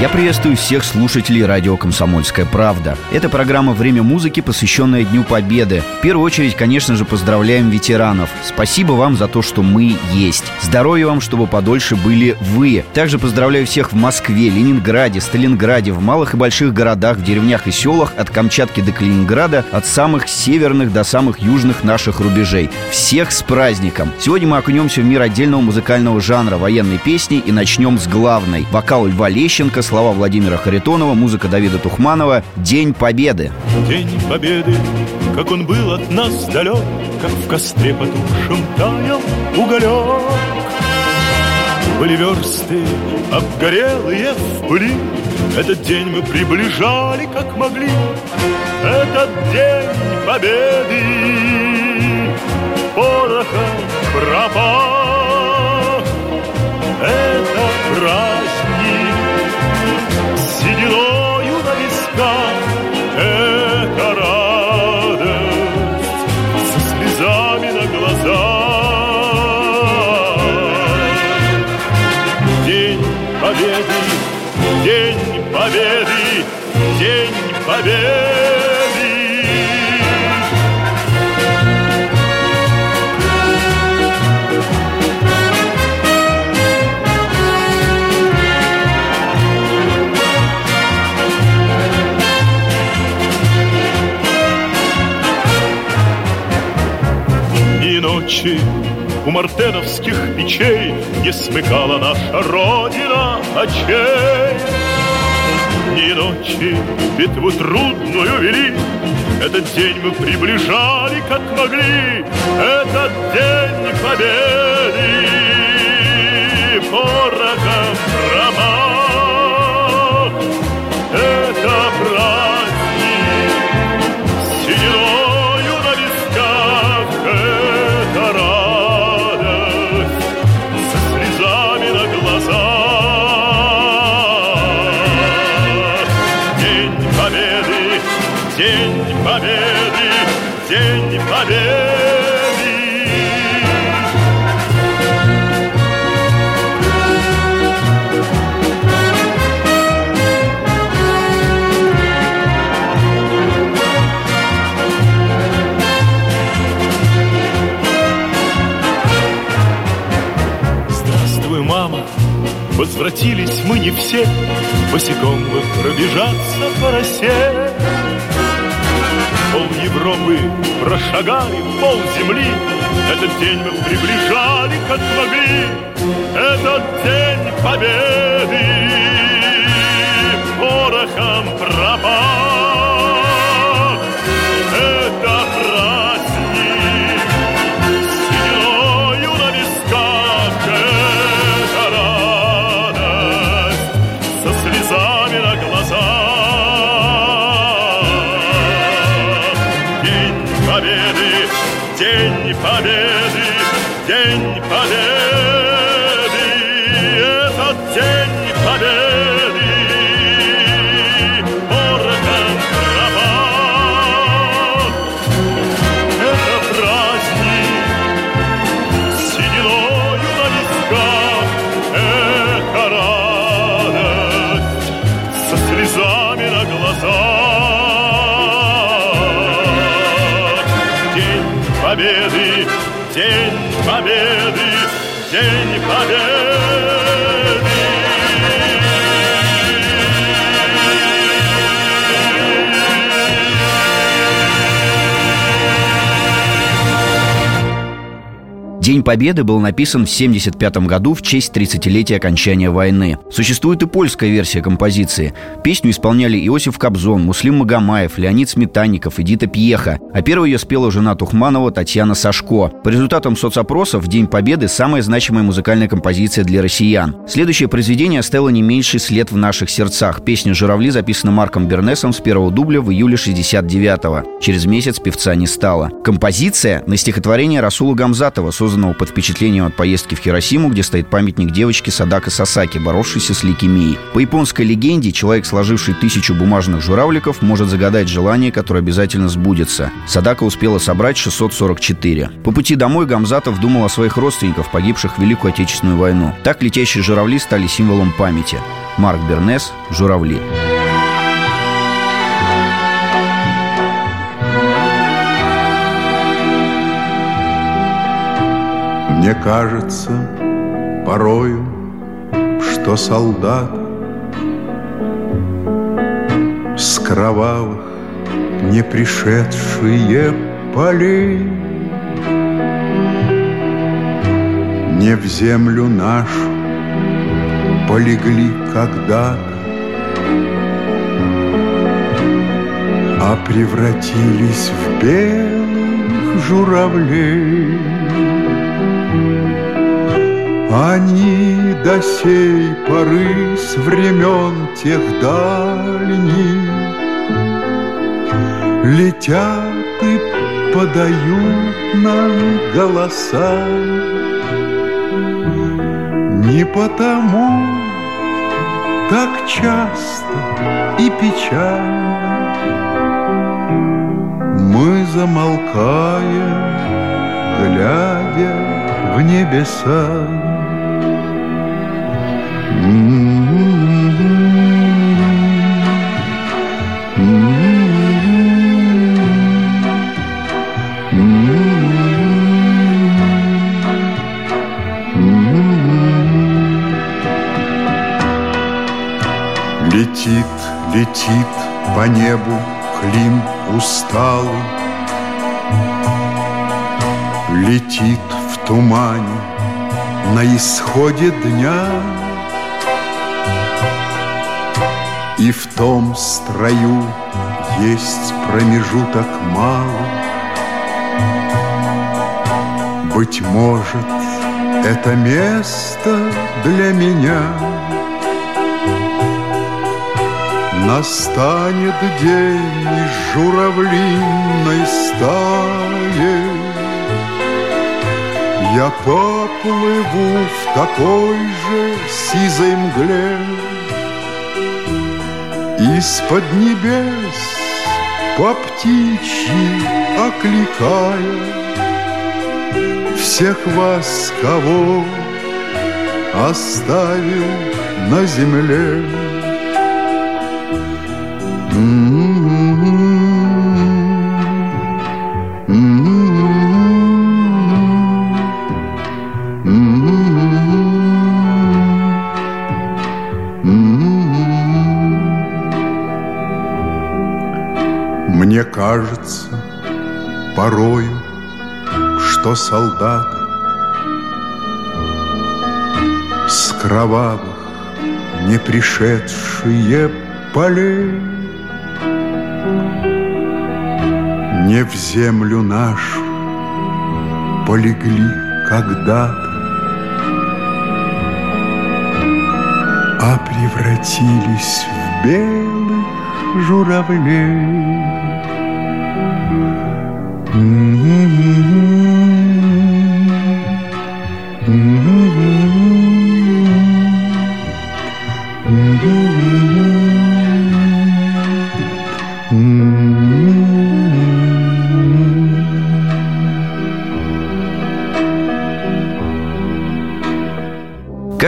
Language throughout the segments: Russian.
Я приветствую всех слушателей радио «Комсомольская правда». Это программа «Время музыки», посвященная Дню Победы. В первую очередь, конечно же, поздравляем ветеранов. Спасибо вам за то, что мы есть. Здоровья вам, чтобы подольше были вы. Также поздравляю всех в Москве, Ленинграде, Сталинграде, в малых и больших городах, в деревнях и селах, от Камчатки до Калининграда, от самых северных до самых южных наших рубежей. Всех с праздником! Сегодня мы окунемся в мир отдельного музыкального жанра военной песни и начнем с главной. Вокал Льва Лещенко, слова Владимира Харитонова, музыка Давида Тухманова «День Победы». День Победы, как он был от нас далек, Как в костре потухшем таял уголек. Были версты обгорелые в пыли, Этот день мы приближали, как могли. Этот день Победы порохом пропах. Это праздник Победы, День Победы И ночи у мартеновских печей Не смыкала наша Родина очей. Ни ночи битву трудную вели, Этот день мы приближали, как могли, Этот день победы. Порохом промах. Возвратились мы не все, Босиком мы пробежаться по росе. Пол Европы прошагали, пол земли, Этот день мы приближали, как могли, Этот день победы порохом пропах. День Победы был написан в 1975 году в честь 30-летия окончания войны. Существует и польская версия композиции. Песню исполняли Иосиф Кобзон, Муслим Магомаев, Леонид Сметанников, Эдита Пьеха. А первой ее спела жена Тухманова Татьяна Сашко. По результатам соцопросов День Победы – самая значимая музыкальная композиция для россиян. Следующее произведение оставило не меньший след в наших сердцах. Песня «Журавли» записана Марком Бернесом с первого дубля в июле 69-го. Через месяц певца не стало. Композиция на стихотворение Расула Гамзатова, созданного под впечатлением от поездки в Хиросиму, где стоит памятник девочке Садака Сасаки, боровшейся с лейкемией. По японской легенде, человек, сложивший тысячу бумажных журавликов, может загадать желание, которое обязательно сбудется. Садака успела собрать 644. По пути домой Гамзатов думал о своих родственниках, погибших в Великую Отечественную войну. Так летящие журавли стали символом памяти. Марк Бернес «Журавли». Мне кажется порою, что солдат С кровавых не пришедшие полей Не в землю нашу полегли когда-то А превратились в белых журавлей они до сей поры с времен тех дальних Летят и подают нам голоса. Не потому так часто и печально Мы замолкаем, глядя в небеса Летит, летит по небу клин усталый. Летит в тумане на исходе дня И в том строю есть промежуток малый Быть может, это место для меня. Настанет день из журавлиной стаи. Я поплыву в такой же сизой мгле Из-под небес по птичьи окликая Всех вас, кого оставил на земле. Мне солдаты С кровавых не пришедшие полей. Не в землю нашу полегли когда-то А превратились в белых журавлей Mm-hmm.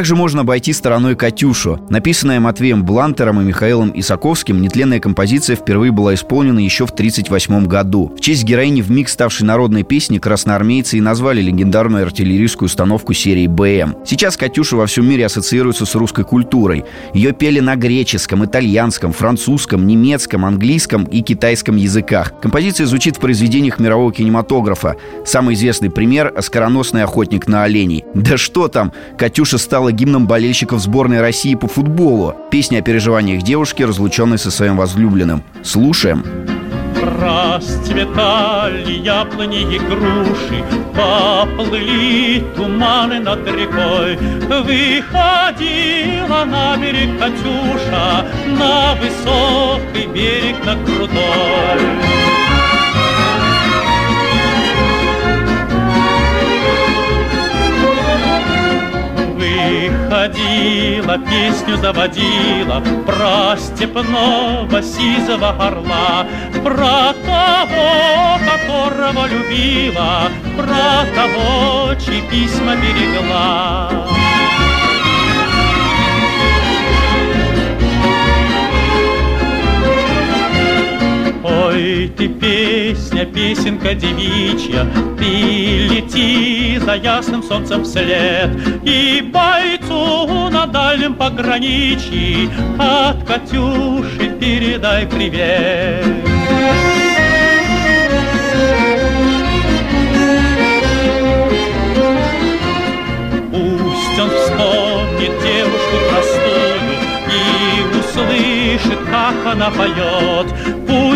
Как же можно обойти стороной «Катюшу»? Написанная Матвеем Блантером и Михаилом Исаковским, нетленная композиция впервые была исполнена еще в 1938 году. В честь героини в миг ставшей народной песни красноармейцы и назвали легендарную артиллерийскую установку серии БМ. Сейчас «Катюша» во всем мире ассоциируется с русской культурой. Ее пели на греческом, итальянском, французском, немецком, английском и китайском языках. Композиция звучит в произведениях мирового кинематографа. Самый известный пример – «Скороносный охотник на оленей». Да что там, «Катюша» стала стала гимном болельщиков сборной России по футболу. Песня о переживаниях девушки, разлученной со своим возлюбленным. Слушаем. Расцветали яблони и груши, Поплыли туманы над рекой. Выходила на берег Катюша, На высокий берег, на крутой. Ходила, песню заводила Про степного сизого орла Про того, которого любила Про того, чьи письма берегла ты песня, песенка девичья, Ты лети за ясным солнцем вслед, И бойцу на дальнем пограничье От Катюши передай привет. Пусть он вспомнит девушку простую И услышит, как она поет. Пусть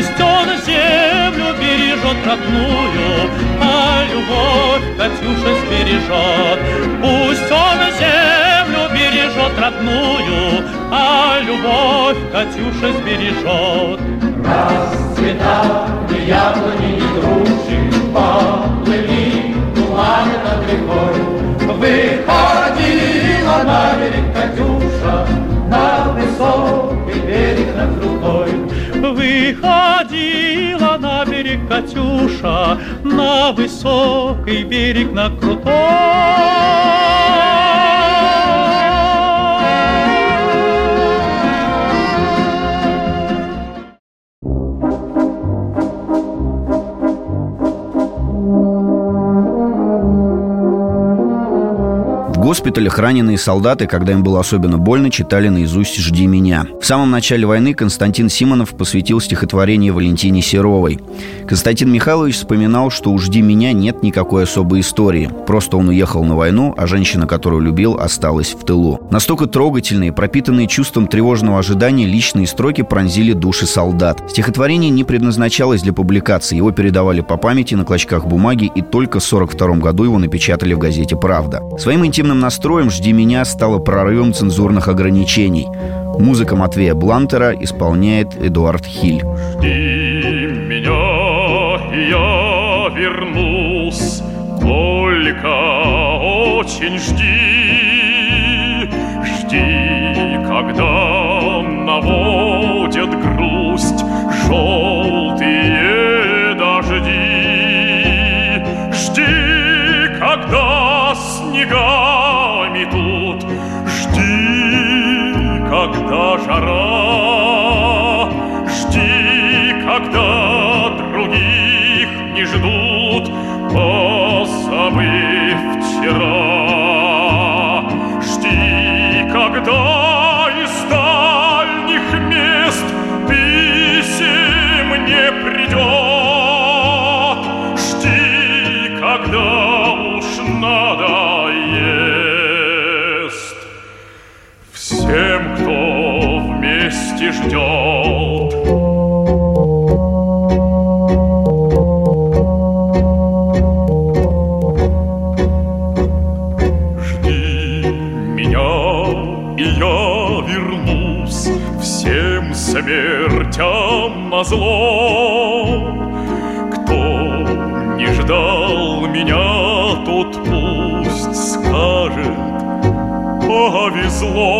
землю бережет родную, А любовь Катюша сбережет. Пусть он землю бережет родную, А любовь Катюша сбережет. Расцветали яблони и груши, Поплыли туманы над рекой, Выходила на берег Катюша, На высокий. Выходила на берег Катюша, На высокий берег на крутой. Госпиталях раненые солдаты, когда им было особенно больно, читали наизусть «Жди меня». В самом начале войны Константин Симонов посвятил стихотворение Валентине Серовой. Константин Михайлович вспоминал, что у «Жди меня» нет никакой особой истории. Просто он уехал на войну, а женщина, которую любил, осталась в тылу. Настолько трогательные, пропитанные чувством тревожного ожидания личные строки пронзили души солдат. Стихотворение не предназначалось для публикации, его передавали по памяти на клочках бумаги, и только в 1942 году его напечатали в газете «Правда». Своим интимным настроем «Жди меня» стало прорывом цензурных ограничений. Музыка Матвея Блантера исполняет Эдуард Хиль. Жди меня, я вернусь, только очень жди, жди, когда наводят грусть желтые зло. Кто не ждал меня, тот пусть скажет, повезло.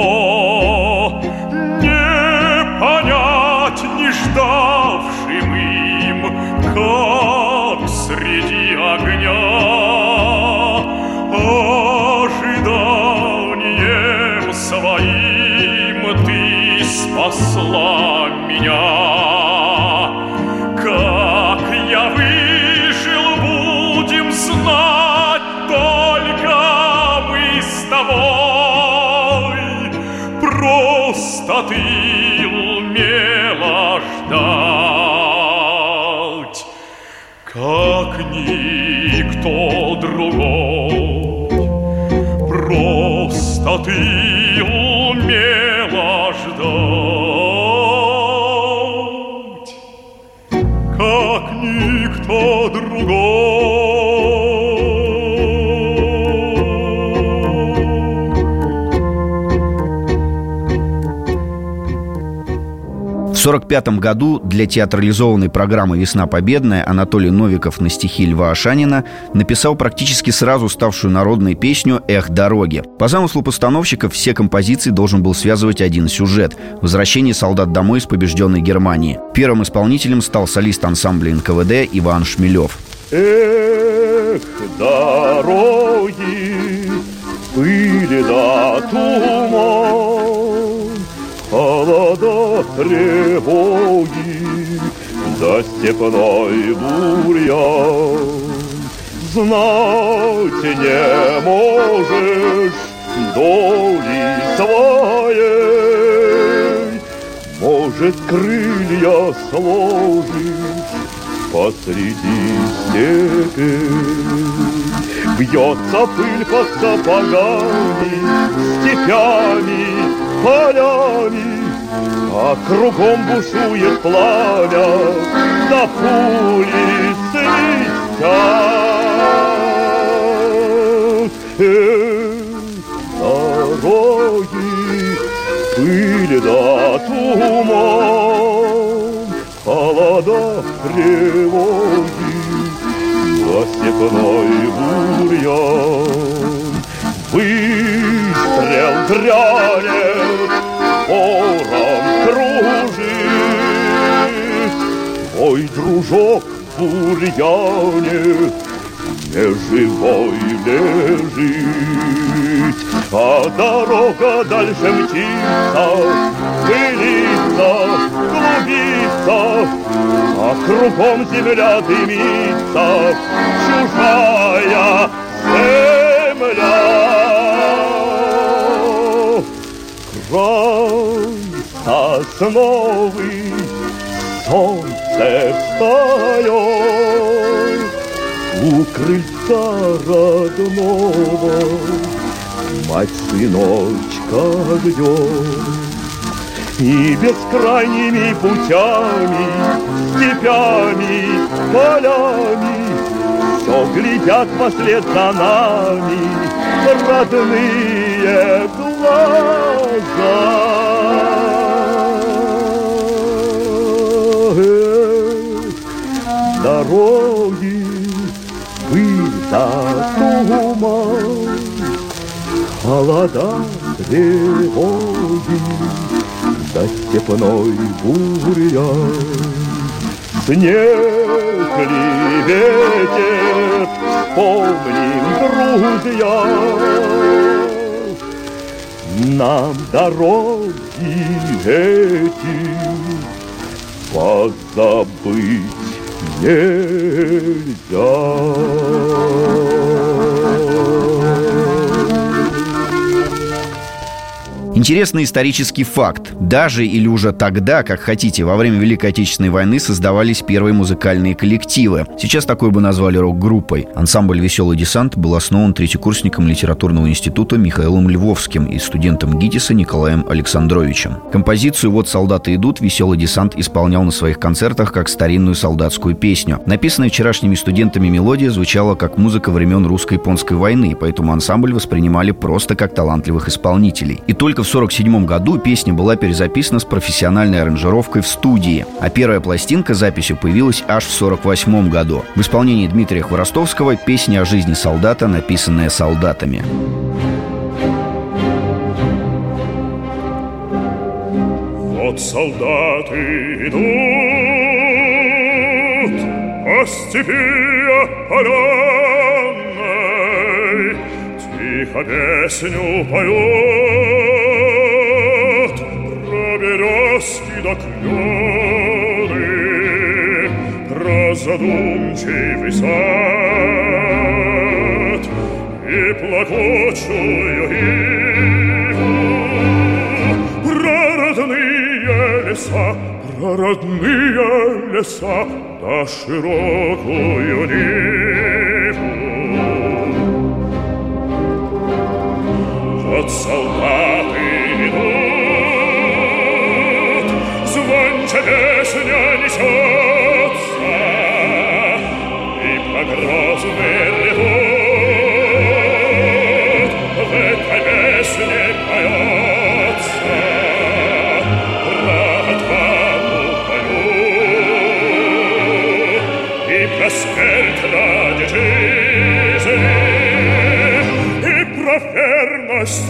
Не понять не ждавшим им, как среди огня ожиданием своим ты спасла меня. Просто 1945 году для театрализованной программы «Весна победная» Анатолий Новиков на стихи Льва Ашанина написал практически сразу ставшую народной песню «Эх, дороги». По замыслу постановщиков все композиции должен был связывать один сюжет – возвращение солдат домой из побежденной Германии. Первым исполнителем стал солист ансамбля НКВД Иван Шмелев. Эх, дороги, пыли да туман, холода тревоги, да степной бурьян. Знать не можешь доли своей, Может, крылья сложишь посреди степи. Бьется пыль под сапогами, степями, полями, А кругом бушует пламя, да пули свистят. Дороги, пыль да туман, Холода, тревоги, за степной бурьян. Выстрел грянет, ворон кружит. Ой, дружок в бурьяне неживой лежит, А дорога дальше мчится, пылится, клубится, А кругом земля дымится, чужая земля. Сосновый, солнце встает, У крыльца родного мать сыночка ждет. И бескрайними путями, степями, полями Все глядят вслед за нами родные глаза. Дороги, пыль туман, Холода, тревоги, да степной бурьян. Снег ли ветер, помним, друзья, Нам дороги эти позабыть нельзя. Интересный исторический факт. Даже или уже тогда, как хотите, во время Великой Отечественной войны создавались первые музыкальные коллективы. Сейчас такой бы назвали рок-группой. Ансамбль «Веселый десант» был основан третьекурсником литературного института Михаилом Львовским и студентом ГИТИСа Николаем Александровичем. Композицию «Вот солдаты идут» «Веселый десант» исполнял на своих концертах как старинную солдатскую песню. Написанная вчерашними студентами мелодия звучала как музыка времен русско-японской войны, поэтому ансамбль воспринимали просто как талантливых исполнителей. И только в 1947 году песня была перезаписана с профессиональной аранжировкой в студии, а первая пластинка с записью появилась аж в 1948 году. В исполнении Дмитрия Хворостовского песня о жизни солдата, написанная солдатами. Вот солдаты идут по степи опаленной, Тихо песню поют про березки до клены, Про задумчивый сад и плакучую иву, про родные леса, про родные леса, да широкую Ниву. Вот солдаты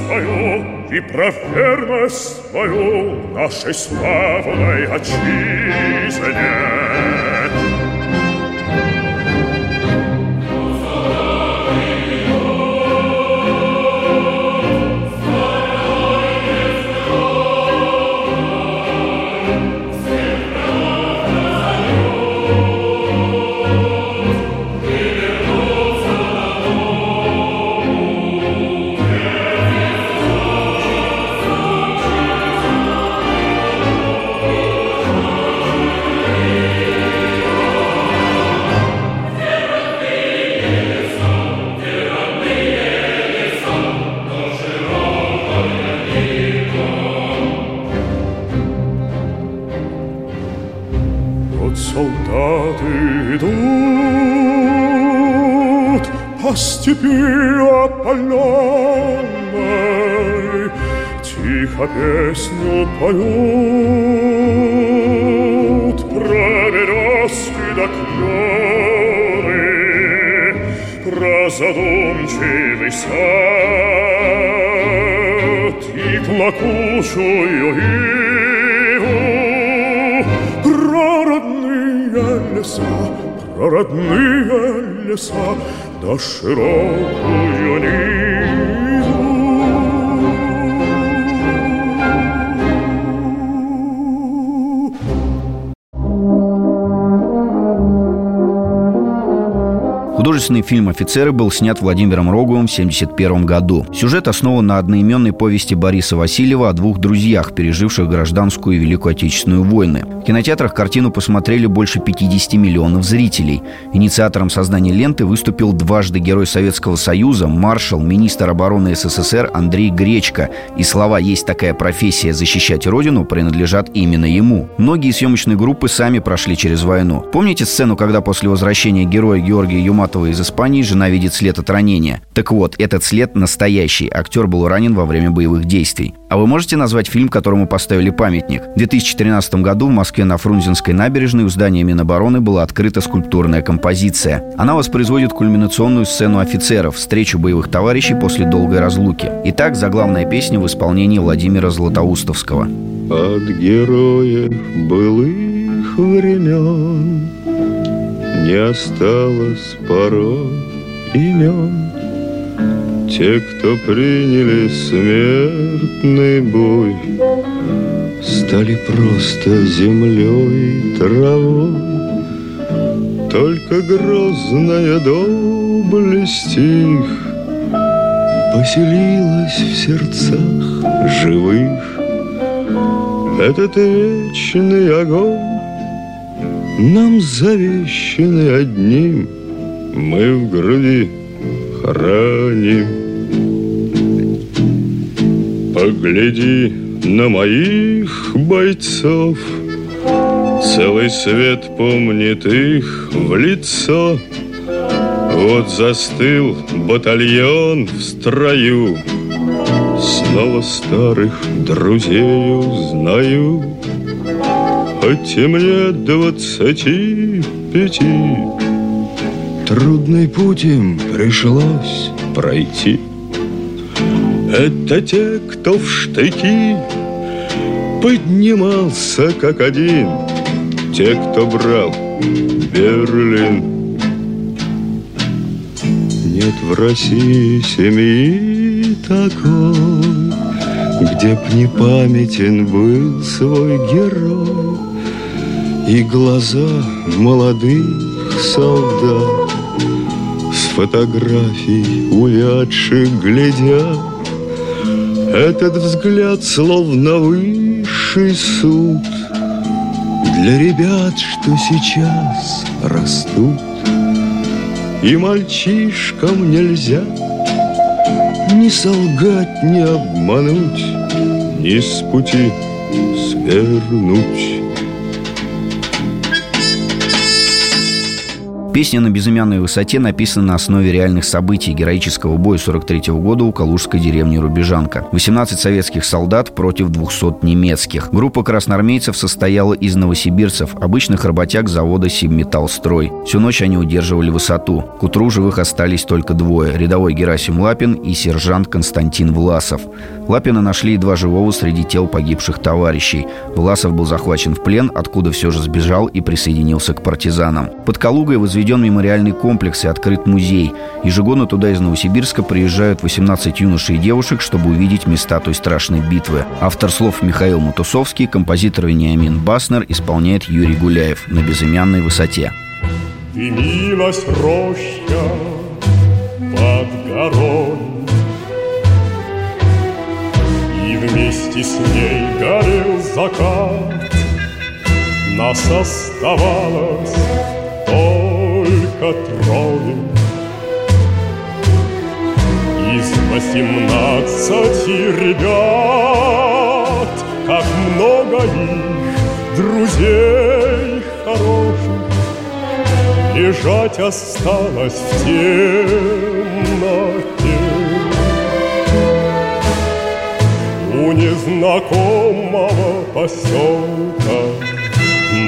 твою, и про верность твою нашей славной отчизне. солдаты идут по степи опаленной, Тихо песню поют про березки до клены, Про задумчивый сад и плакучую леса, про родные леса, да широкую ниву. Художественный фильм «Офицеры» был снят Владимиром Роговым в 1971 году. Сюжет основан на одноименной повести Бориса Васильева о двух друзьях, переживших гражданскую и Великую Отечественную войны. В кинотеатрах картину посмотрели больше 50 миллионов зрителей. Инициатором создания ленты выступил дважды Герой Советского Союза, маршал, министр обороны СССР Андрей Гречко. И слова «Есть такая профессия защищать Родину» принадлежат именно ему. Многие съемочные группы сами прошли через войну. Помните сцену, когда после возвращения героя Георгия Юматова из Испании жена видит след от ранения? Так вот, этот след настоящий. Актер был ранен во время боевых действий. А вы можете назвать фильм, которому поставили памятник? В 2013 году в Москве на Фрунзенской набережной у здания Минобороны была открыта скульптурная композиция. Она воспроизводит кульминационную сцену офицеров, встречу боевых товарищей после долгой разлуки. Итак, заглавная песня в исполнении Владимира Златоустовского. От героев былых времен Не осталось порой имен. Те, кто приняли смертный бой Стали просто землей травой. Только грозная доблесть их Поселилась в сердцах живых. Этот вечный огонь нам завещаны одним, мы в груди храним. Погляди на моих бойцов, Целый свет помнит их в лицо. Вот застыл батальон в строю, Снова старых друзей узнаю. Хоть и мне двадцати пяти, Трудный путь им пришлось пройти. Это те, кто в штыки Поднимался как один, Те, кто брал Берлин. Нет в России семьи такой, Где б не памятен был свой герой И глаза молодых солдат С фотографий увядших глядят. Этот взгляд словно высший суд Для ребят, что сейчас растут. И мальчишкам нельзя Ни солгать, ни обмануть Ни с пути свернуть Песня «На безымянной высоте» написана на основе реальных событий героического боя 43 -го года у калужской деревни Рубежанка. 18 советских солдат против 200 немецких. Группа красноармейцев состояла из новосибирцев, обычных работяг завода «Сибметаллстрой». Всю ночь они удерживали высоту. К утру живых остались только двое – рядовой Герасим Лапин и сержант Константин Власов. Лапина нашли едва живого среди тел погибших товарищей. Власов был захвачен в плен, откуда все же сбежал и присоединился к партизанам. Под Калугой возведен мемориальный комплекс и открыт музей. Ежегодно туда из Новосибирска приезжают 18 юношей и девушек, чтобы увидеть места той страшной битвы. Автор слов Михаил Матусовский, композитор Вениамин Баснер исполняет Юрий Гуляев на безымянной высоте. Дымилась роща под горой И вместе с ней горел закат Нас оставалось только трое Из восемнадцати ребят Как много их друзей хороших Лежать осталось в темноте. У незнакомого поселка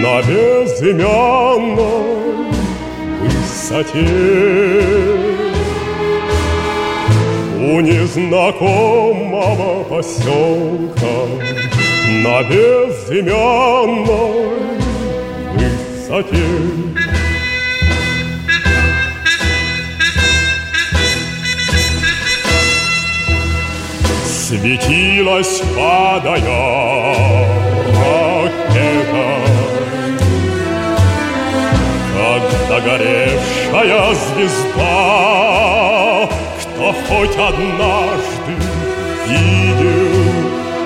На безымянной высоте У незнакомого поселка На безымянной высоте. Светилась, падая Как догоревшая звезда. Кто хоть однажды видел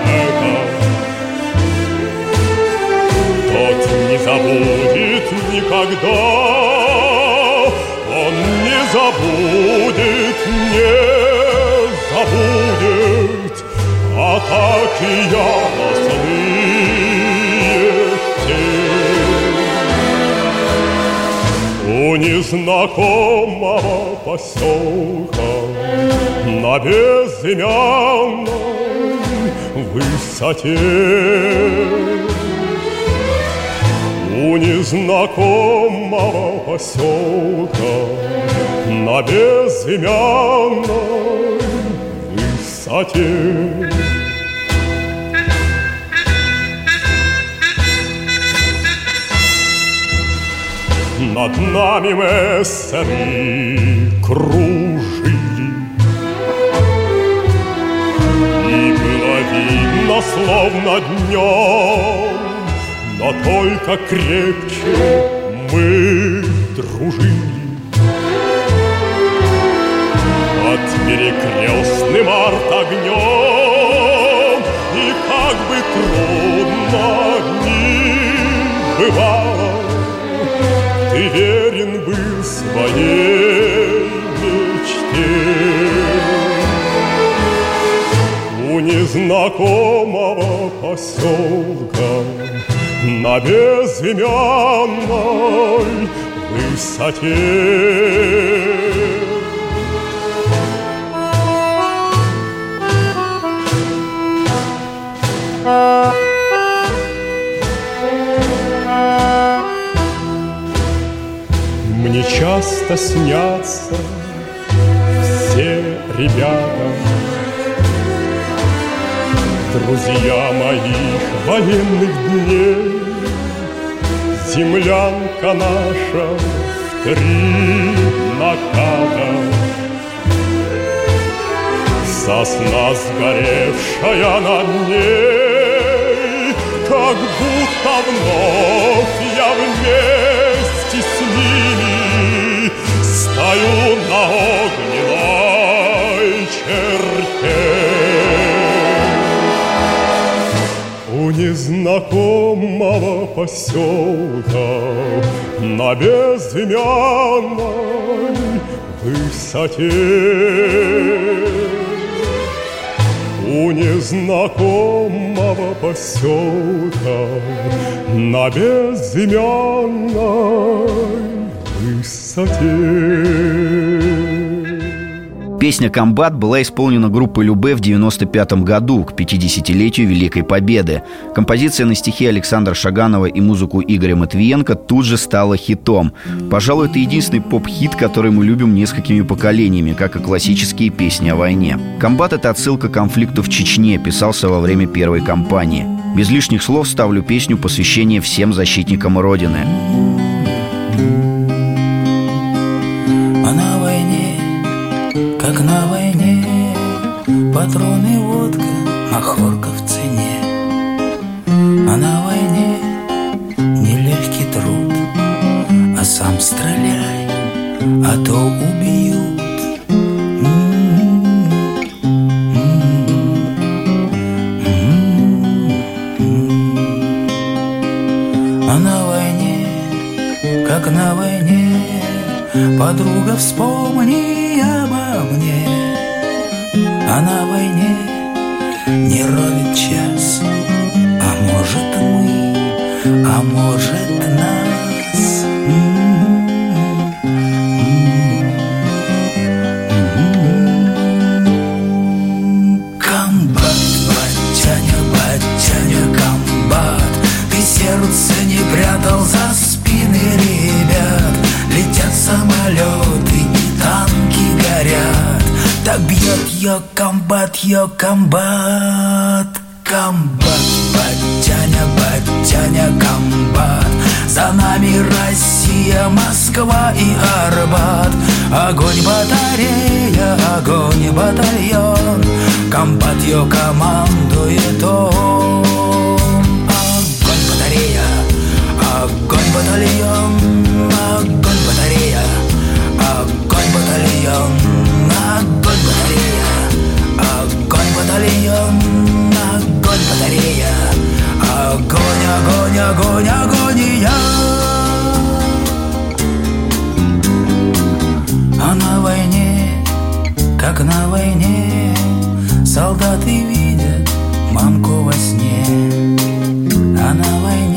это? Тот не забудет никогда. Он не забудет, не забудет. А так и яростные незнакомого поселка На безымянной высоте. У незнакомого поселка На безымянной высоте Над нами мессеры кружили И было видно, словно днем но только крепче мы дружили. Под перекрестным арт-огнем И как бы трудно ни бывало, Ты верен был своей мечте. У незнакомого поселка на безымянной высоте. Часто снятся все ребята, Друзья моих военных дней, Землянка наша в три наката, Сосна сгоревшая над ней, Как будто вновь я вместе с ними Стою на огненной черте. У незнакомого поселка На безымянной высоте У незнакомого поселка На безымянной высоте Песня «Комбат» была исполнена группой Любе в 95 году, к 50-летию Великой Победы. Композиция на стихи Александра Шаганова и музыку Игоря Матвиенко тут же стала хитом. Пожалуй, это единственный поп-хит, который мы любим несколькими поколениями, как и классические песни о войне. «Комбат» — это отсылка к конфликту в Чечне, писался во время первой кампании. Без лишних слов ставлю песню посвящение всем защитникам Родины. Как на войне, патроны, водка, махорка в цене. А на войне нелегкий труд, а сам стреляй, а то убьют. А на войне, как на войне, Подруга, вспомни на войне не ровит час. А может мы, а может нас. Комбат, батяня, батяня, комбат. Ты сердце не прятал за спины ребят. Летят самолеты, танки горят. Так бьет йог комбат, ее комбат Комбат, батяня, батяня, комбат. За нами Россия, Москва и Арбат. Огонь батарея, огонь батальон. Комбат ее командует он. Огонь батарея, огонь батальон. Огонь батарея, огонь батальон огонь, огонь, агония А на войне, как на войне Солдаты видят мамку во сне. А на войне,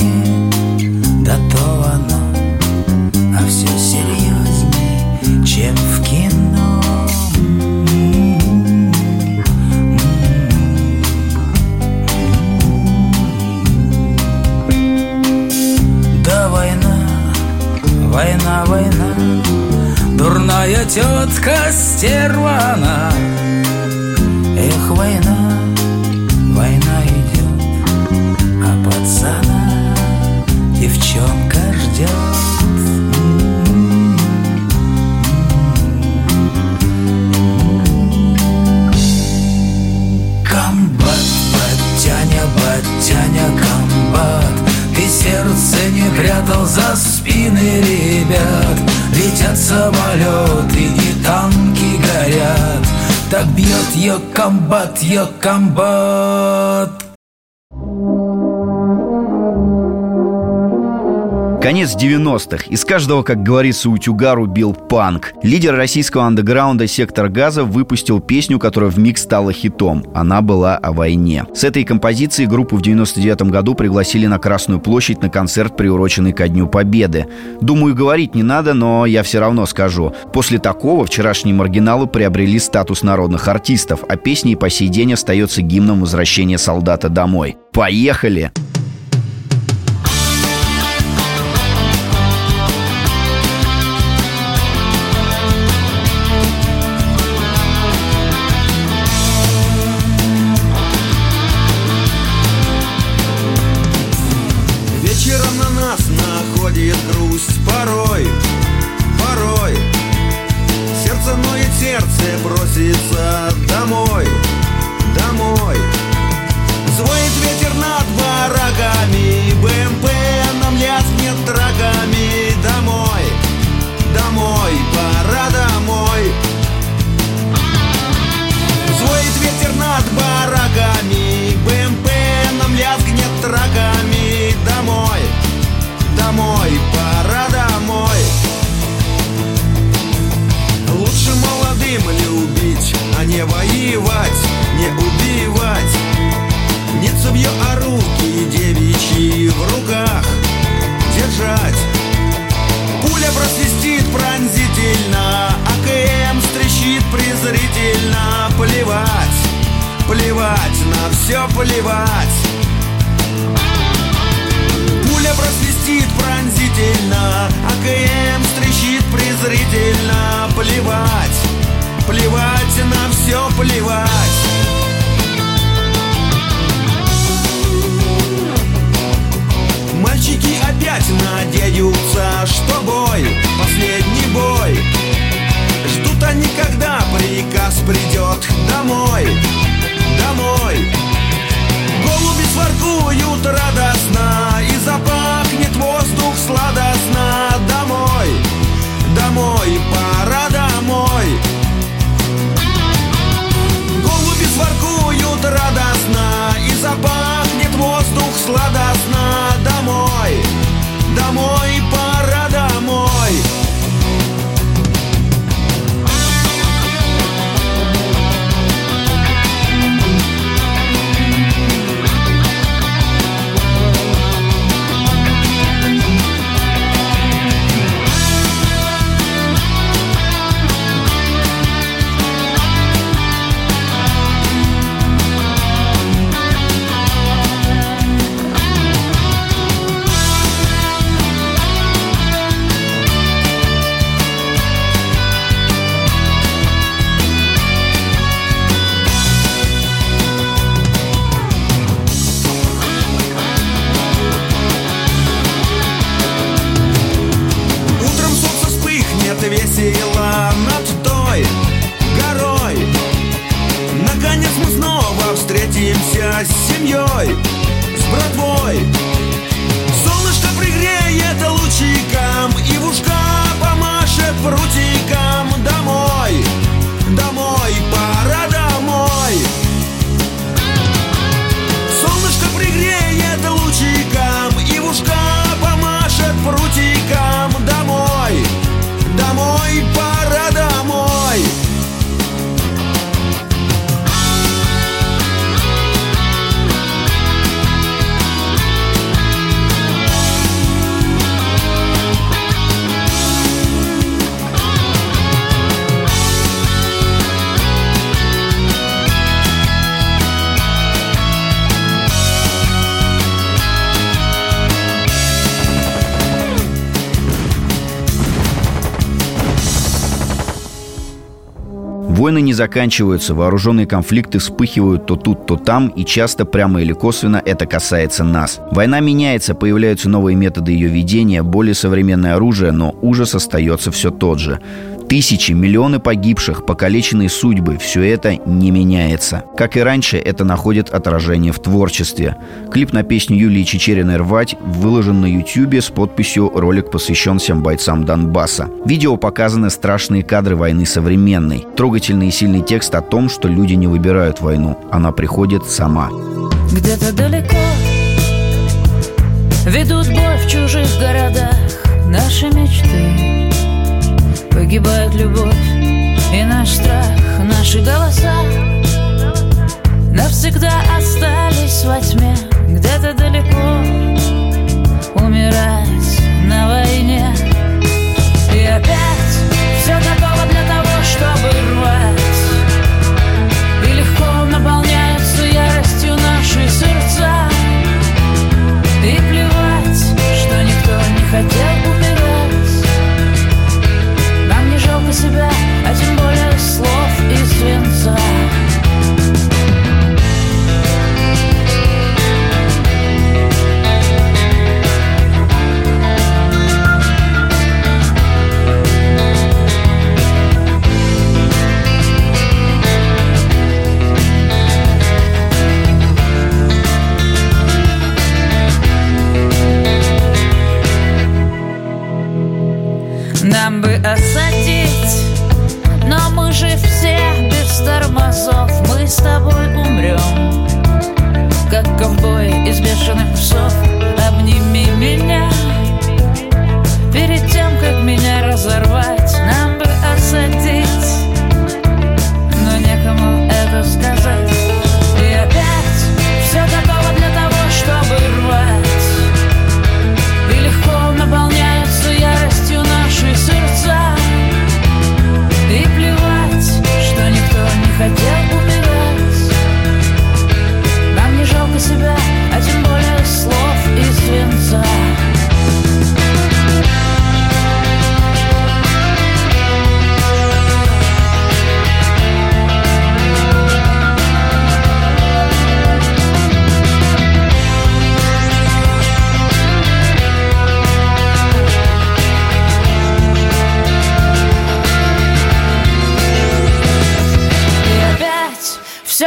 Дурная тетка стерва она Эх, война, война идет А пацана девчонка ждет батяня, комбат Ты сердце не прятал за спины ребят Летят самолеты и танки горят. Так бьет ее комбат, ее комбат Конец 90-х. Из каждого, как говорится, утюга рубил панк. Лидер российского андеграунда «Сектор газа» выпустил песню, которая в миг стала хитом. Она была о войне. С этой композицией группу в 99 году пригласили на Красную площадь на концерт, приуроченный ко Дню Победы. Думаю, говорить не надо, но я все равно скажу. После такого вчерашние маргиналы приобрели статус народных артистов, а песня и по сей день остается гимном возвращения солдата домой. Поехали! Вечером Войны не заканчиваются, вооруженные конфликты вспыхивают то тут, то там, и часто прямо или косвенно это касается нас. Война меняется, появляются новые методы ее ведения, более современное оружие, но ужас остается все тот же. Тысячи, миллионы погибших, покалеченные судьбы – все это не меняется. Как и раньше, это находит отражение в творчестве. Клип на песню Юлии Чечериной «Рвать» выложен на Ютьюбе с подписью «Ролик посвящен всем бойцам Донбасса». Видео показаны страшные кадры войны современной. Трогательный и сильный текст о том, что люди не выбирают войну. Она приходит сама. Где-то далеко Ведут бой в чужих городах Наши мечты Погибает любовь. И наш страх Наши голоса Навсегда остались во тьме. Где-то далеко Умирать на войне. И опять все готово для того, чтобы рвать. И легко наполняются яростью наши сердца. И плевать, что никто не хотел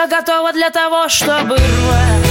все готово для того, чтобы рвать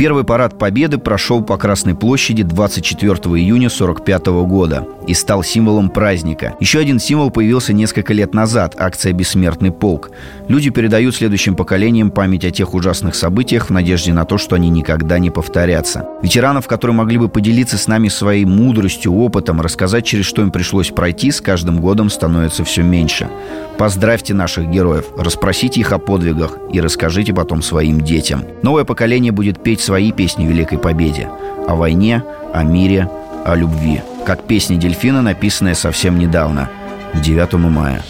Первый парад Победы прошел по Красной площади 24 июня 1945 года и стал символом праздника. Еще один символ появился несколько лет назад – акция «Бессмертный полк». Люди передают следующим поколениям память о тех ужасных событиях в надежде на то, что они никогда не повторятся. Ветеранов, которые могли бы поделиться с нами своей мудростью, опытом, рассказать, через что им пришлось пройти, с каждым годом становится все меньше. Поздравьте наших героев, расспросите их о подвигах и расскажите потом своим детям. Новое поколение будет петь свои песни Великой Победе. О войне, о мире, о любви. Как песня дельфина, написанная совсем недавно, к 9 мая.